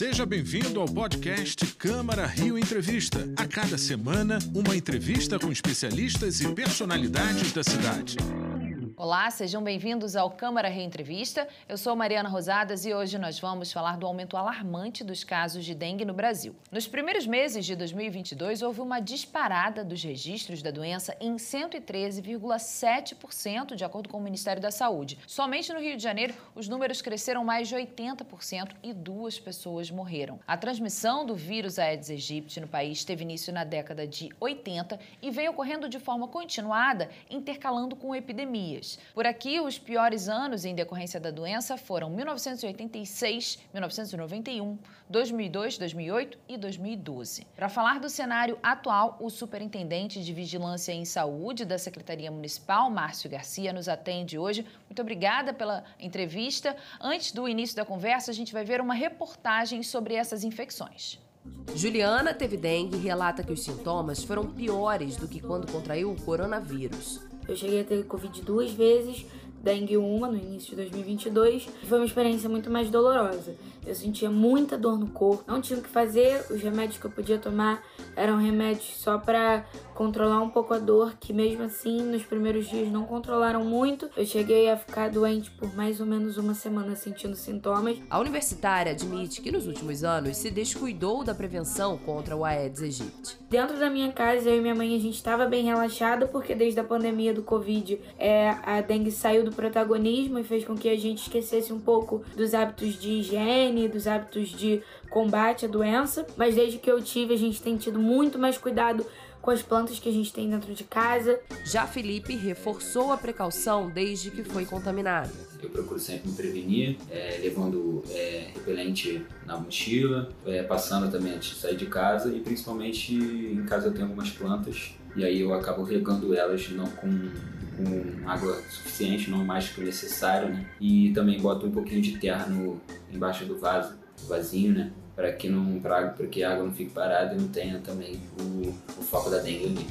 Seja bem-vindo ao podcast Câmara Rio Entrevista. A cada semana, uma entrevista com especialistas e personalidades da cidade. Olá, sejam bem-vindos ao Câmara Reentrevista. Eu sou Mariana Rosadas e hoje nós vamos falar do aumento alarmante dos casos de dengue no Brasil. Nos primeiros meses de 2022, houve uma disparada dos registros da doença em 113,7%, de acordo com o Ministério da Saúde. Somente no Rio de Janeiro, os números cresceram mais de 80% e duas pessoas morreram. A transmissão do vírus Aedes aegypti no país teve início na década de 80 e vem ocorrendo de forma continuada, intercalando com epidemias. Por aqui, os piores anos em decorrência da doença foram 1986, 1991, 2002, 2008 e 2012. Para falar do cenário atual, o superintendente de Vigilância em Saúde da Secretaria Municipal, Márcio Garcia, nos atende hoje. Muito obrigada pela entrevista. Antes do início da conversa, a gente vai ver uma reportagem sobre essas infecções. Juliana teve dengue e relata que os sintomas foram piores do que quando contraiu o coronavírus. Eu cheguei a ter Covid duas vezes, dengue uma no início de 2022. Foi uma experiência muito mais dolorosa. Eu sentia muita dor no corpo, não tinha o que fazer, os remédios que eu podia tomar eram remédios só para controlar um pouco a dor, que mesmo assim nos primeiros dias não controlaram muito. Eu cheguei a ficar doente por mais ou menos uma semana sentindo sintomas. A universitária admite que nos últimos anos se descuidou da prevenção contra o Aedes aegypti. Dentro da minha casa, eu e minha mãe a gente estava bem relaxada porque desde a pandemia do Covid é, a dengue saiu do protagonismo e fez com que a gente esquecesse um pouco dos hábitos de higiene, dos hábitos de combate à doença. Mas desde que eu tive, a gente tem tido muito mais cuidado com as plantas que a gente tem dentro de casa. Já Felipe reforçou a precaução desde que foi contaminado. Eu procuro sempre me prevenir, é, levando é, repelente na mochila, é, passando também antes de sair de casa e principalmente em casa eu tenho algumas plantas e aí eu acabo regando elas não com, com água suficiente, não mais que o necessário, né? E também boto um pouquinho de terra no, embaixo do vaso, vasinho, né? para que não para que a água não fique parada e não tenha também o, o foco da dengue ali.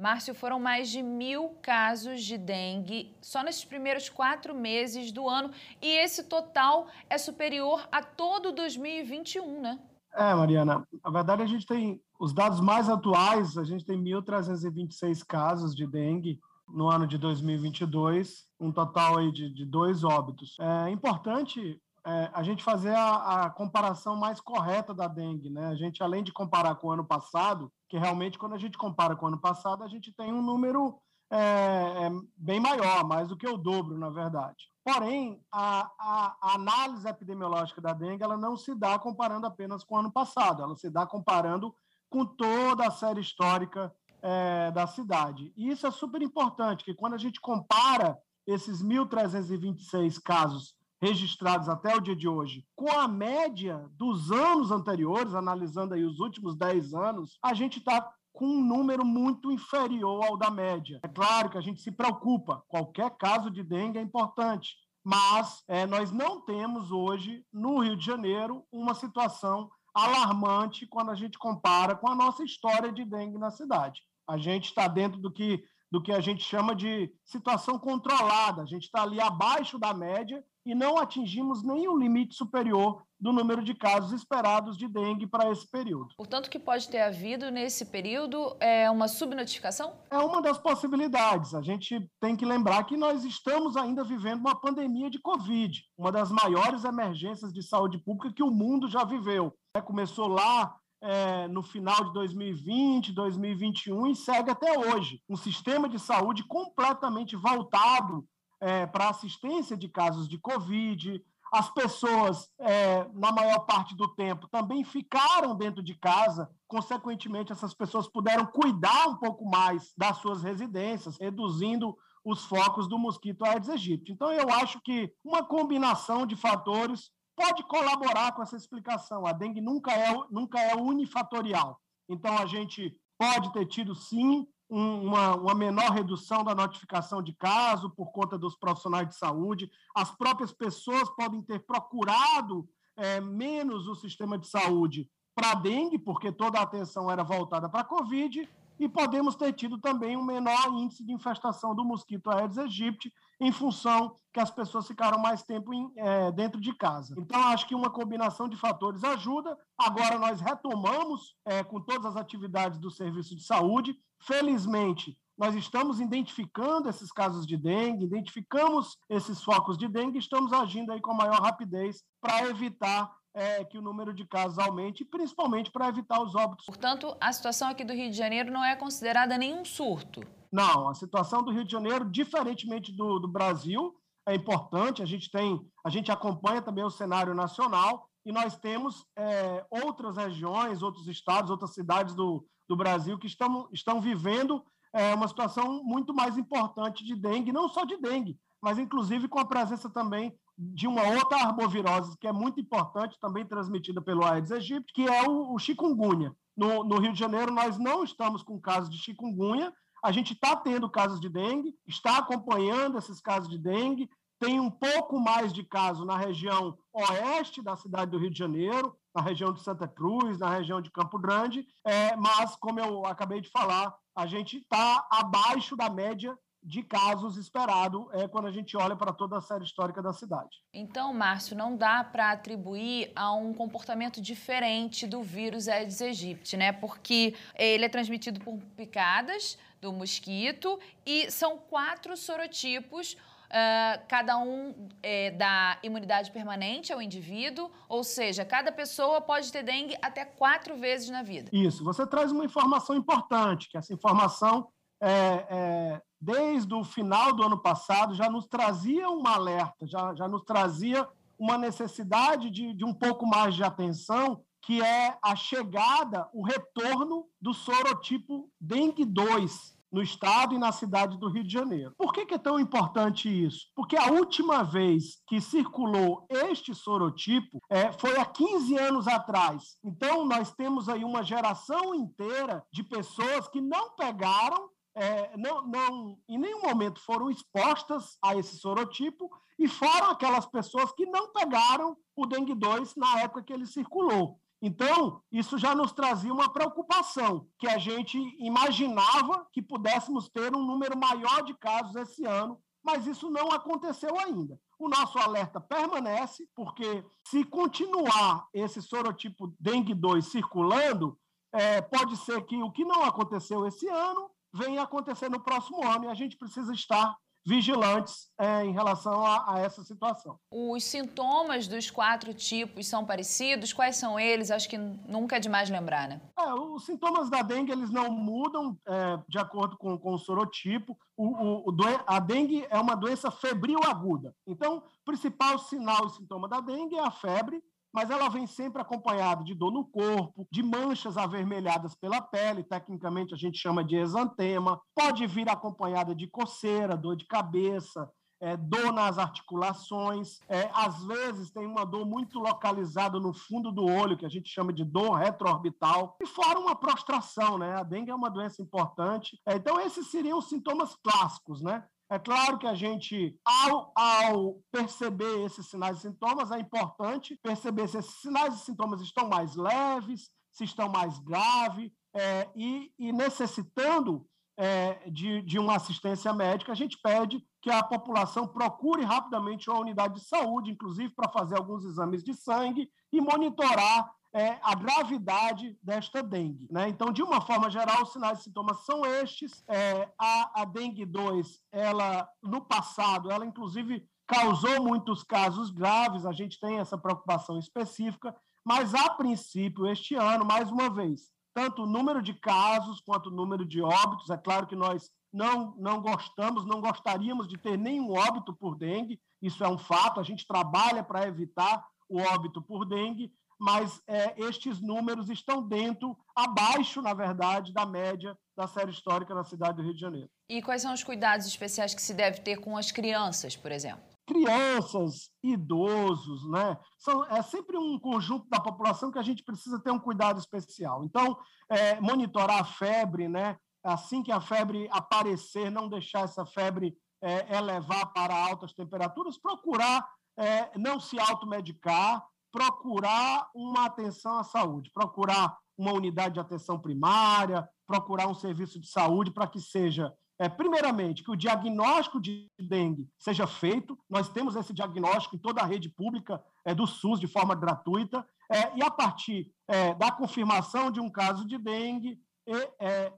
Márcio, foram mais de mil casos de dengue só nesses primeiros quatro meses do ano e esse total é superior a todo 2021, né? É, Mariana, na verdade a gente tem os dados mais atuais, a gente tem 1.326 casos de dengue no ano de 2022, um total aí de, de dois óbitos. É importante é, a gente fazer a, a, comparação mais correta da dengue, né? A gente, além de comparar com o ano passado, que realmente, quando a gente compara com o ano passado, a gente tem um número é, é, bem maior, mais do que o dobro, na verdade. Porém, a, a, a, análise epidemiológica da dengue ela não se dá comparando apenas com o ano passado, ela se dá comparando com toda a série histórica é, da cidade. E isso é super importante, que quando a gente compara esses 1.326 casos registrados até o dia de hoje, com a média dos anos anteriores, analisando aí os últimos 10 anos, a gente está com um número muito inferior ao da média. É claro que a gente se preocupa, qualquer caso de dengue é importante, mas é, nós não temos hoje, no Rio de Janeiro, uma situação alarmante quando a gente compara com a nossa história de dengue na cidade. A gente está dentro do que, do que a gente chama de situação controlada, a gente está ali abaixo da média e não atingimos nenhum limite superior do número de casos esperados de dengue para esse período. Portanto, o que pode ter havido nesse período é uma subnotificação? É uma das possibilidades. A gente tem que lembrar que nós estamos ainda vivendo uma pandemia de Covid, uma das maiores emergências de saúde pública que o mundo já viveu. Começou lá é, no final de 2020, 2021 e segue até hoje. Um sistema de saúde completamente voltado é, para assistência de casos de Covid. As pessoas, é, na maior parte do tempo, também ficaram dentro de casa. Consequentemente, essas pessoas puderam cuidar um pouco mais das suas residências, reduzindo os focos do mosquito Aedes aegypti. Então, eu acho que uma combinação de fatores pode colaborar com essa explicação. A dengue nunca é, nunca é unifatorial. Então, a gente pode ter tido, sim, uma, uma menor redução da notificação de caso por conta dos profissionais de saúde. As próprias pessoas podem ter procurado é, menos o sistema de saúde para dengue, porque toda a atenção era voltada para a Covid, e podemos ter tido também um menor índice de infestação do mosquito Aedes aegypti, em função que as pessoas ficaram mais tempo em, é, dentro de casa. Então, acho que uma combinação de fatores ajuda. Agora, nós retomamos é, com todas as atividades do serviço de saúde. Felizmente, nós estamos identificando esses casos de dengue, identificamos esses focos de dengue estamos agindo aí com maior rapidez para evitar é, que o número de casos aumente, principalmente para evitar os óbitos. Portanto, a situação aqui do Rio de Janeiro não é considerada nenhum surto. Não, a situação do Rio de Janeiro, diferentemente do, do Brasil, é importante. A gente tem, a gente acompanha também o cenário nacional e nós temos é, outras regiões, outros estados, outras cidades do, do Brasil que estão, estão vivendo é, uma situação muito mais importante de dengue, não só de dengue, mas inclusive com a presença também de uma outra arbovirose que é muito importante, também transmitida pelo Aedes aegypti, que é o, o chikungunya. No, no, Rio de Janeiro, nós não estamos com casos de chikungunya, a gente está tendo casos de dengue, está acompanhando esses casos de dengue, tem um pouco mais de casos na região oeste da cidade do Rio de Janeiro, na região de Santa Cruz, na região de Campo Grande, é, mas, como eu acabei de falar, a gente está abaixo da média de casos esperado é, quando a gente olha para toda a série histórica da cidade. Então, Márcio, não dá para atribuir a um comportamento diferente do vírus Aedes aegypti, né? Porque ele é transmitido por picadas do mosquito e são quatro sorotipos. Uh, cada um é, dá imunidade permanente ao indivíduo, ou seja, cada pessoa pode ter dengue até quatro vezes na vida. Isso, você traz uma informação importante, que essa informação é, é, desde o final do ano passado, já nos trazia um alerta, já, já nos trazia uma necessidade de, de um pouco mais de atenção, que é a chegada, o retorno do sorotipo dengue 2 no estado e na cidade do Rio de Janeiro. Por que, que, é tão importante isso? Porque a última vez que circulou este sorotipo é, foi há 15 anos atrás. Então, nós temos aí uma geração inteira de pessoas que não pegaram é, não, não, em nenhum momento foram expostas a esse sorotipo e foram aquelas pessoas que não pegaram o dengue 2 na época que ele circulou. Então, isso já nos trazia uma preocupação, que a gente imaginava que pudéssemos ter um número maior de casos esse ano, mas isso não aconteceu ainda. O nosso alerta permanece, porque se continuar esse sorotipo dengue 2 circulando, é, pode ser que o que não aconteceu esse ano venha acontecer no próximo ano e a gente precisa estar vigilantes é, em relação a, a, essa situação. Os sintomas dos quatro tipos são parecidos? Quais são eles? Acho que nunca é demais lembrar, né? É, os sintomas da dengue eles não mudam é, de acordo com, com o sorotipo. O, o, o a dengue é uma doença febril aguda. Então, o principal sinal e sintoma da dengue é a febre, mas ela vem sempre acompanhada de dor no corpo, de manchas avermelhadas pela pele, tecnicamente a gente chama de exantema, pode vir acompanhada de coceira, dor de cabeça, é, dor nas articulações, é, às vezes tem uma dor muito localizada no fundo do olho, que a gente chama de dor retroorbital, e fora uma prostração, né? A dengue é uma doença importante. É, então, esses seriam os sintomas clássicos, né? É claro que a gente, ao, ao perceber esses sinais e sintomas, é importante perceber se esses sinais e sintomas estão mais leves, se estão mais graves, é, e, e, necessitando é, de, de uma assistência médica, a gente pede que a população procure rapidamente uma unidade de saúde, inclusive para fazer alguns exames de sangue e monitorar é, a gravidade desta dengue. Né? Então, de uma forma geral, os sinais e sintomas são estes. É, a, a dengue 2, ela, no passado, ela inclusive causou muitos casos graves, a gente tem essa preocupação específica, mas a princípio, este ano, mais uma vez, tanto o número de casos quanto o número de óbitos, é claro que nós não, não gostamos, não gostaríamos de ter nenhum óbito por dengue, isso é um fato, a gente trabalha para evitar o óbito por dengue, mas é, estes números estão dentro, abaixo, na verdade, da média da série histórica na cidade do Rio de Janeiro. E quais são os cuidados especiais que se deve ter com as crianças, por exemplo? Crianças, idosos, né? São, é sempre um conjunto da população que a gente precisa ter um cuidado especial. Então, é, monitorar a febre, né? Assim que a febre aparecer, não deixar essa febre é, elevar para altas temperaturas, procurar é, não se automedicar, procurar uma atenção à saúde, procurar uma unidade de atenção primária, procurar um serviço de saúde para que seja é, primeiramente, que o diagnóstico de dengue seja feito. Nós temos esse diagnóstico em toda a rede pública é, do SUS de forma gratuita. É, e a partir é, da confirmação de um caso de dengue, é, é,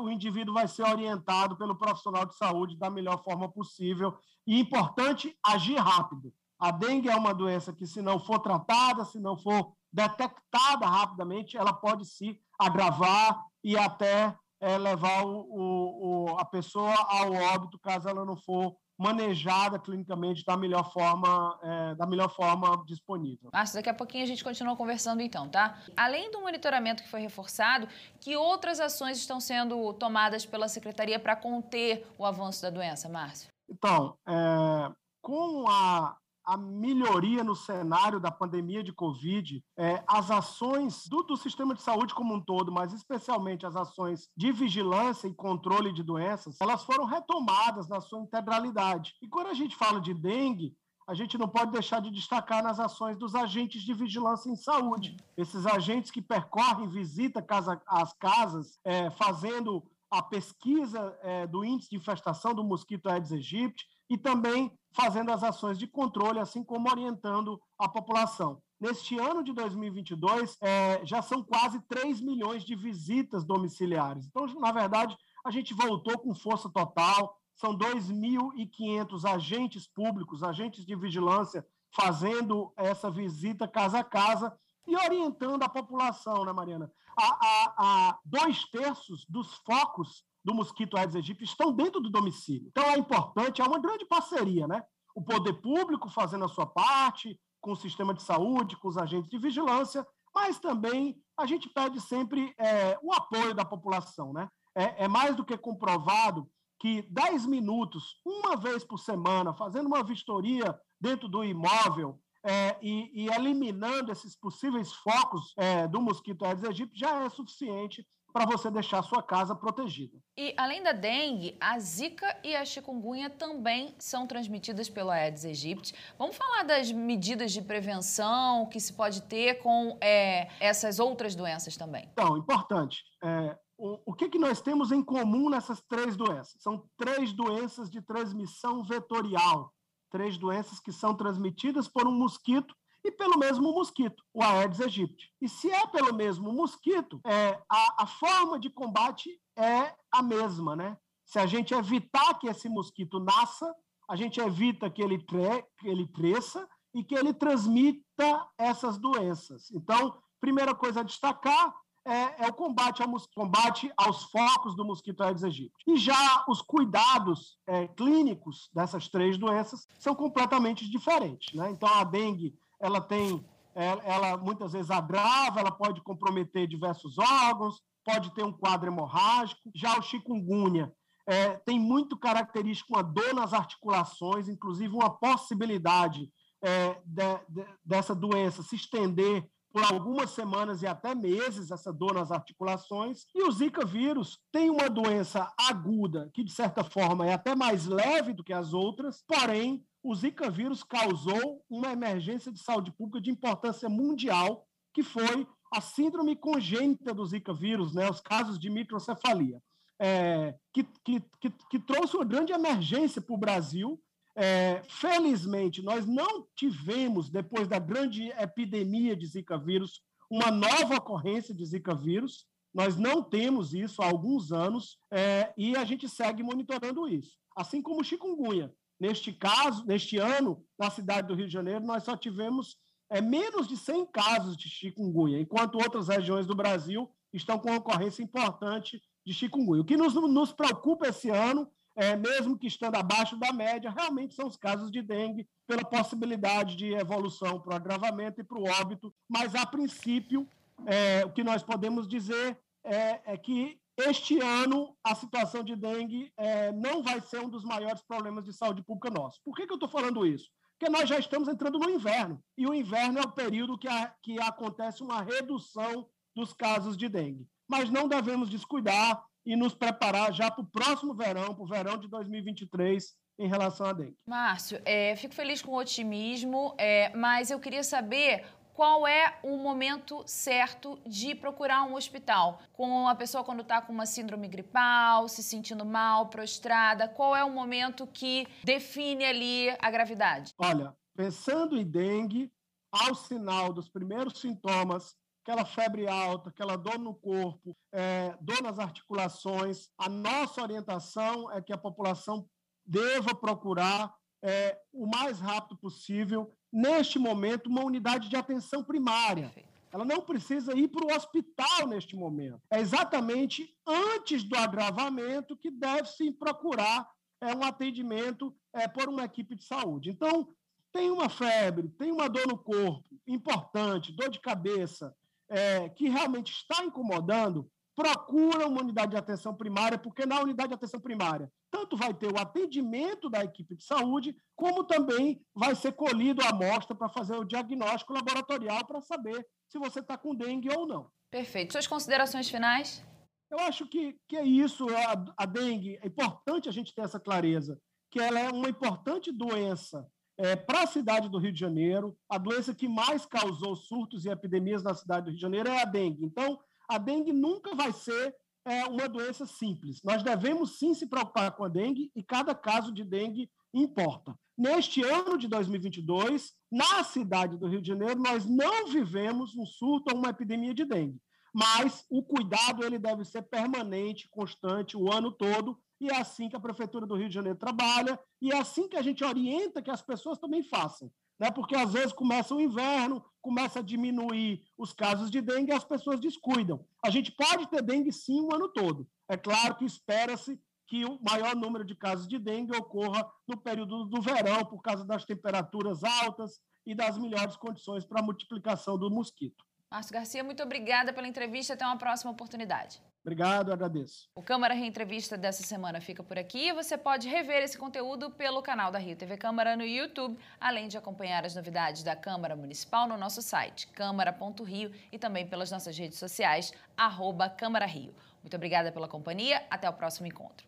o indivíduo vai ser orientado pelo profissional de saúde da melhor forma possível. E importante, agir rápido. A dengue é uma doença que, se não for tratada, se não for detectada rapidamente, ela pode se agravar e até é, levar o, o, a pessoa ao óbito caso ela não for manejada clinicamente da melhor forma, é, da melhor forma disponível. Márcio, daqui a pouquinho a gente continua conversando então, tá? Além do monitoramento que foi reforçado, que outras ações estão sendo tomadas pela Secretaria para conter o avanço da doença, Márcio? Então, é, com a a melhoria no cenário da pandemia de Covid, é, as ações do, do, sistema de saúde como um todo, mas especialmente as ações de vigilância e controle de doenças, elas foram retomadas na sua integralidade. E quando a gente fala de dengue, a gente não pode deixar de destacar nas ações dos agentes de vigilância em saúde. Esses agentes que percorrem, visitam casa, as casas, é, fazendo a pesquisa é, do índice de infestação do mosquito Aedes aegypti e também fazendo as ações de controle, assim como orientando a população. Neste ano de 2022, é, já são quase 3 milhões de visitas domiciliares. Então, na verdade, a gente voltou com força total, são 2.500 agentes públicos, agentes de vigilância, fazendo essa visita casa a casa e orientando a população, né, Mariana? A, a, a dois terços dos focos do mosquito Aedes aegypti estão dentro do domicílio. Então é importante, é uma grande parceria, né? O poder público fazendo a sua parte, com o sistema de saúde, com os agentes de vigilância, mas também a gente pede sempre é, o apoio da população, né? É, é mais do que comprovado que 10 minutos, uma vez por semana, fazendo uma vistoria dentro do imóvel, é, e, e, eliminando esses possíveis focos é, do mosquito Aedes aegypti já é suficiente para você deixar a sua casa protegida. E além da dengue, a zika e a chikungunya também são transmitidas pelo Aedes aegypti. Vamos falar das medidas de prevenção que se pode ter com é, essas outras doenças também. Então, importante. É, o, o que, que nós temos em comum nessas três doenças? São três doenças de transmissão vetorial. Três doenças que são transmitidas por um mosquito e pelo mesmo mosquito, o Aedes aegypti. E se é pelo mesmo mosquito, é, a, a forma de combate é a mesma, né? Se a gente evitar que esse mosquito nasça, a gente evita que ele, tre que ele cresça e que ele transmita essas doenças. Então, primeira coisa a destacar é, é, o combate, ao, combate aos focos do mosquito Aedes aegypti. E já os cuidados é, clínicos dessas três doenças são completamente diferentes. Né? Então, a dengue ela tem, é, ela muitas vezes agrava, ela pode comprometer diversos órgãos, pode ter um quadro hemorrágico. Já o chikungunya é, tem muito característico uma dor nas articulações, inclusive uma possibilidade é, de, de, dessa doença se estender por algumas semanas e até meses, essa dor nas articulações. E o Zika vírus tem uma doença aguda, que de certa forma é até mais leve do que as outras, porém o Zika vírus causou uma emergência de saúde pública de importância mundial, que foi a síndrome congênita do Zika vírus, né, os casos de microcefalia, é, que, que, que, que, trouxe uma grande emergência para o Brasil. É, felizmente, nós não tivemos, depois da grande epidemia de Zika vírus, uma nova ocorrência de Zika vírus. Nós não temos isso há alguns anos é, e a gente segue monitorando isso. Assim como chikungunya. Neste caso, neste ano, na cidade do Rio de Janeiro, nós só tivemos é, menos de 100 casos de chikungunya, enquanto outras regiões do Brasil estão com ocorrência importante de chikungunya. O que nos, nos preocupa esse ano, é, mesmo que estando abaixo da média, realmente são os casos de dengue, pela possibilidade de evolução para o agravamento e para o óbito, mas, a princípio, é, o que nós podemos dizer é, é que este ano, a situação de dengue é, não vai ser um dos maiores problemas de saúde pública nossos. Por que, que eu estou falando isso? Porque nós já estamos entrando no inverno, e o inverno é o período que, a, que acontece uma redução dos casos de dengue. Mas não devemos descuidar e nos preparar já para o próximo verão, para o verão de 2023, em relação à dengue. Márcio, é, fico feliz com o otimismo, é, mas eu queria saber qual é o momento certo de procurar um hospital? Com a pessoa quando está com uma síndrome gripal, se sentindo mal, prostrada, qual é o momento que define ali a gravidade? Olha, pensando em dengue, ao sinal dos primeiros sintomas, aquela febre alta, aquela dor no corpo, é, dor nas articulações, a nossa orientação é que a população deva procurar é, o mais rápido possível, neste momento, uma unidade de atenção primária. Ela não precisa ir para o hospital neste momento. É exatamente antes do agravamento que deve-se procurar é, um atendimento é, por uma equipe de saúde. Então, tem uma febre, tem uma dor no corpo importante, dor de cabeça, é, que realmente está incomodando, procura uma unidade de atenção primária, porque na unidade de atenção primária tanto vai ter o atendimento da equipe de saúde, como também vai ser colhido a amostra para fazer o diagnóstico laboratorial para saber se você está com dengue ou não. Perfeito. Suas considerações finais? Eu acho que, que é isso. A, a dengue, é importante a gente ter essa clareza, que ela é uma importante doença é, para a cidade do Rio de Janeiro. A doença que mais causou surtos e epidemias na cidade do Rio de Janeiro é a dengue. Então, a dengue nunca vai ser é uma doença simples. Nós devemos sim se preocupar com a dengue e cada caso de dengue importa. Neste ano de 2022, na cidade do Rio de Janeiro, nós não vivemos um surto ou uma epidemia de dengue, mas o cuidado ele deve ser permanente, constante, o ano todo, e é assim que a Prefeitura do Rio de Janeiro trabalha, e é assim que a gente orienta que as pessoas também façam né? porque às vezes começa o inverno, começa a diminuir os casos de dengue e as pessoas descuidam. A gente pode ter dengue sim o ano todo. É claro que espera-se que o maior número de casos de dengue ocorra no período do verão, por causa das temperaturas altas e das melhores condições para a multiplicação do mosquito. Márcio Garcia, muito obrigada pela entrevista. Até uma próxima oportunidade. Obrigado, agradeço. O Câmara Reentrevista dessa semana fica por aqui e você pode rever esse conteúdo pelo canal da Rio TV Câmara no YouTube, além de acompanhar as novidades da Câmara Municipal no nosso site, câmara.rio e também pelas nossas redes sociais, arroba Câmara Rio. Muito obrigada pela companhia, até o próximo encontro.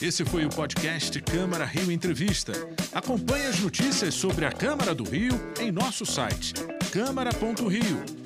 Esse foi o podcast Câmara Rio Entrevista. Acompanhe as notícias sobre a Câmara do Rio em nosso site, câmara.rio